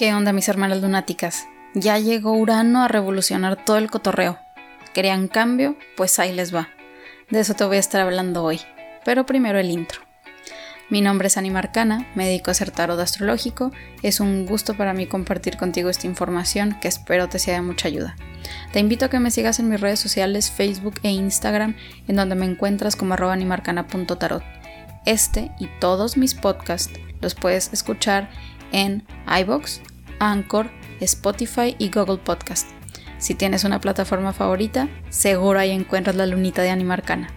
¿Qué onda mis hermanas lunáticas? Ya llegó Urano a revolucionar todo el cotorreo. ¿Querían cambio? Pues ahí les va. De eso te voy a estar hablando hoy. Pero primero el intro. Mi nombre es Animarcana, me dedico a tarot astrológico. Es un gusto para mí compartir contigo esta información que espero te sea de mucha ayuda. Te invito a que me sigas en mis redes sociales Facebook e Instagram, en donde me encuentras como arroba. Este y todos mis podcasts los puedes escuchar en iBox, Anchor, Spotify y Google Podcast. Si tienes una plataforma favorita, seguro ahí encuentras la lunita de Animarcana.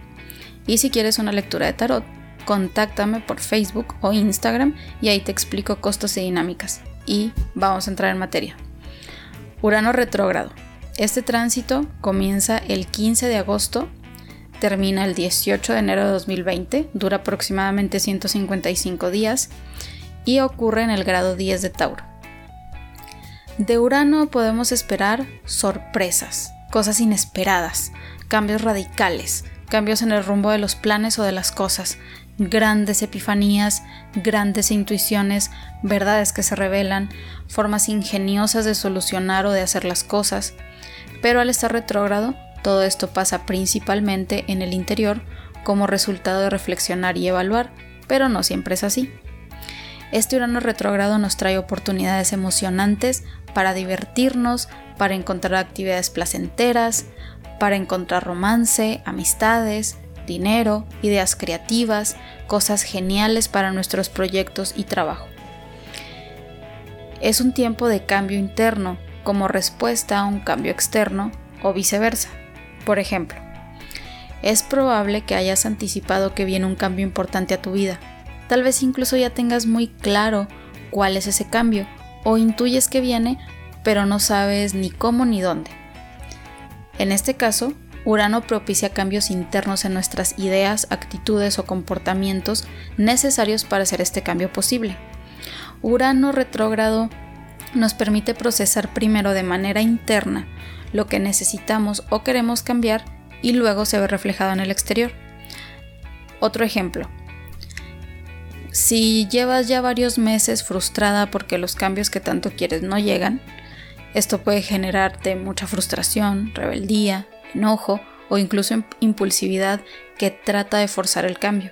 Y si quieres una lectura de tarot, contáctame por Facebook o Instagram y ahí te explico costos y dinámicas. Y vamos a entrar en materia. Urano retrógrado. Este tránsito comienza el 15 de agosto, termina el 18 de enero de 2020, dura aproximadamente 155 días y ocurre en el grado 10 de Tauro. De Urano podemos esperar sorpresas, cosas inesperadas, cambios radicales, cambios en el rumbo de los planes o de las cosas, grandes epifanías, grandes intuiciones, verdades que se revelan, formas ingeniosas de solucionar o de hacer las cosas. Pero al estar retrógrado, todo esto pasa principalmente en el interior como resultado de reflexionar y evaluar, pero no siempre es así. Este Urano retrógrado nos trae oportunidades emocionantes para divertirnos, para encontrar actividades placenteras, para encontrar romance, amistades, dinero, ideas creativas, cosas geniales para nuestros proyectos y trabajo. Es un tiempo de cambio interno como respuesta a un cambio externo o viceversa. Por ejemplo, es probable que hayas anticipado que viene un cambio importante a tu vida Tal vez incluso ya tengas muy claro cuál es ese cambio o intuyes que viene, pero no sabes ni cómo ni dónde. En este caso, Urano propicia cambios internos en nuestras ideas, actitudes o comportamientos necesarios para hacer este cambio posible. Urano retrógrado nos permite procesar primero de manera interna lo que necesitamos o queremos cambiar y luego se ve reflejado en el exterior. Otro ejemplo, si llevas ya varios meses frustrada porque los cambios que tanto quieres no llegan, esto puede generarte mucha frustración, rebeldía, enojo o incluso impulsividad que trata de forzar el cambio.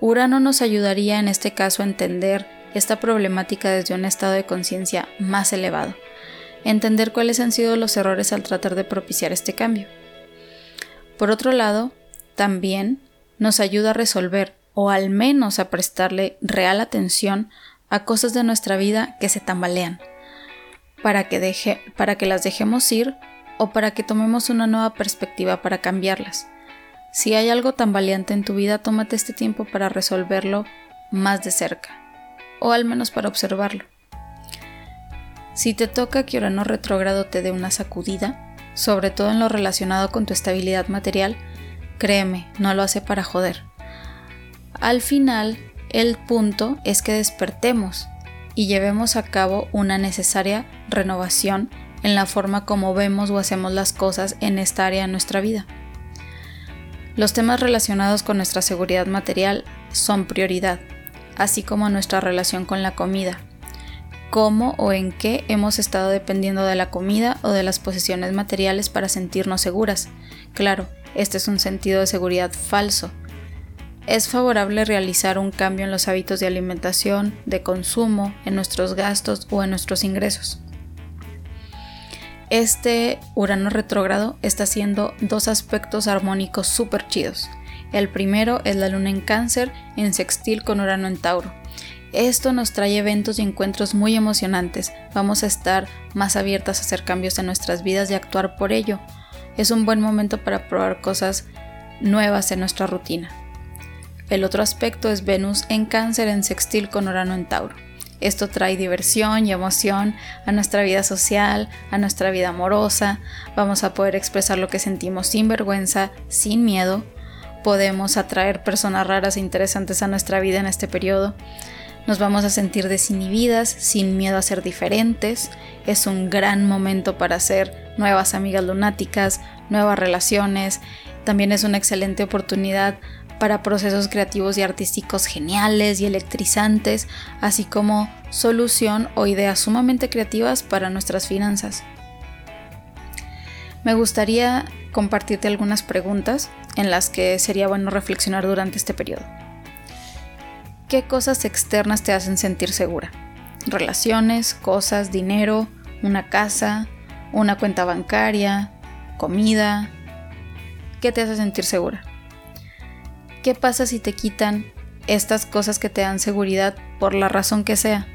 Urano nos ayudaría en este caso a entender esta problemática desde un estado de conciencia más elevado, entender cuáles han sido los errores al tratar de propiciar este cambio. Por otro lado, también nos ayuda a resolver o al menos a prestarle real atención a cosas de nuestra vida que se tambalean, para que, deje, para que las dejemos ir o para que tomemos una nueva perspectiva para cambiarlas. Si hay algo tambaleante en tu vida, tómate este tiempo para resolverlo más de cerca, o al menos para observarlo. Si te toca que Urano retrógrado te dé una sacudida, sobre todo en lo relacionado con tu estabilidad material, créeme, no lo hace para joder. Al final, el punto es que despertemos y llevemos a cabo una necesaria renovación en la forma como vemos o hacemos las cosas en esta área de nuestra vida. Los temas relacionados con nuestra seguridad material son prioridad, así como nuestra relación con la comida, cómo o en qué hemos estado dependiendo de la comida o de las posesiones materiales para sentirnos seguras. Claro, este es un sentido de seguridad falso, es favorable realizar un cambio en los hábitos de alimentación, de consumo, en nuestros gastos o en nuestros ingresos. Este Urano retrógrado está haciendo dos aspectos armónicos súper chidos. El primero es la luna en cáncer en sextil con Urano en Tauro. Esto nos trae eventos y encuentros muy emocionantes. Vamos a estar más abiertas a hacer cambios en nuestras vidas y actuar por ello. Es un buen momento para probar cosas nuevas en nuestra rutina. El otro aspecto es Venus en cáncer en sextil con Urano en Tauro. Esto trae diversión y emoción a nuestra vida social, a nuestra vida amorosa. Vamos a poder expresar lo que sentimos sin vergüenza, sin miedo. Podemos atraer personas raras e interesantes a nuestra vida en este periodo. Nos vamos a sentir desinhibidas, sin miedo a ser diferentes. Es un gran momento para hacer nuevas amigas lunáticas, nuevas relaciones. También es una excelente oportunidad para procesos creativos y artísticos geniales y electrizantes, así como solución o ideas sumamente creativas para nuestras finanzas. Me gustaría compartirte algunas preguntas en las que sería bueno reflexionar durante este periodo. ¿Qué cosas externas te hacen sentir segura? Relaciones, cosas, dinero, una casa, una cuenta bancaria, comida. ¿Qué te hace sentir segura? ¿Qué pasa si te quitan estas cosas que te dan seguridad por la razón que sea?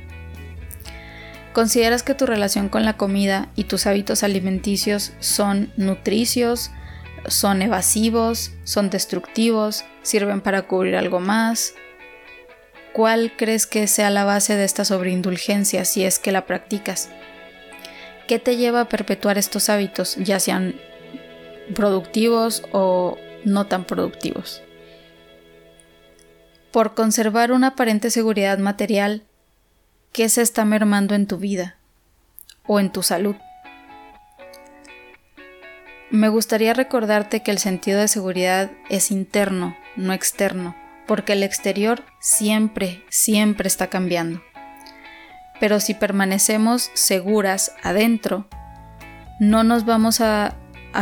¿Consideras que tu relación con la comida y tus hábitos alimenticios son nutricios, son evasivos, son destructivos, sirven para cubrir algo más? ¿Cuál crees que sea la base de esta sobreindulgencia si es que la practicas? ¿Qué te lleva a perpetuar estos hábitos, ya sean productivos o no tan productivos? Por conservar una aparente seguridad material, ¿qué se está mermando en tu vida o en tu salud? Me gustaría recordarte que el sentido de seguridad es interno, no externo, porque el exterior siempre, siempre está cambiando pero si permanecemos seguras adentro, no nos vamos a,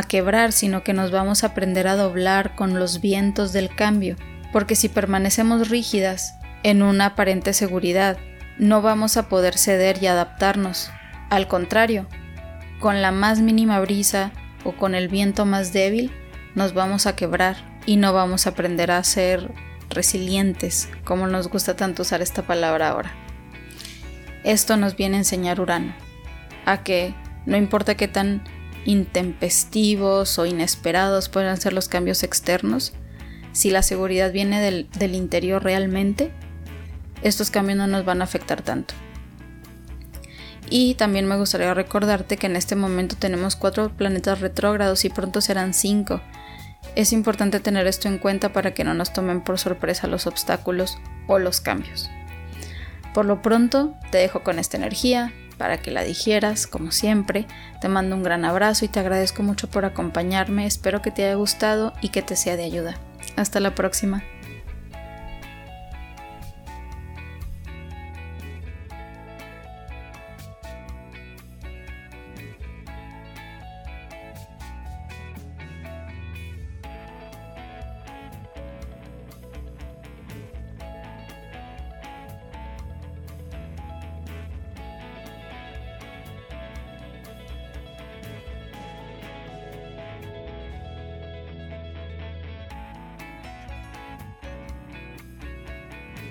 quebrar, sino que nos vamos a aprender a doblar con los vientos del cambio, porque si permanecemos rígidas en una aparente seguridad, no vamos a poder ceder y adaptarnos. Al contrario, con la más mínima brisa o con el viento más débil, nos vamos a quebrar y no vamos a aprender a ser resilientes, como nos gusta tanto usar esta palabra ahora. Esto nos viene a enseñar Urano, a que no importa qué tan intempestivos o inesperados puedan ser los cambios externos, si la seguridad viene del, interior realmente, estos cambios no nos van a afectar tanto. Y también me gustaría recordarte que en este momento tenemos cuatro planetas retrógrados y pronto serán cinco. Es importante tener esto en cuenta para que no nos tomen por sorpresa los obstáculos o los cambios. Por lo pronto, te dejo con esta energía para que la digieras, como siempre. Te mando un gran abrazo y te agradezco mucho por acompañarme. Espero que te haya gustado y que te sea de ayuda. Hasta la próxima.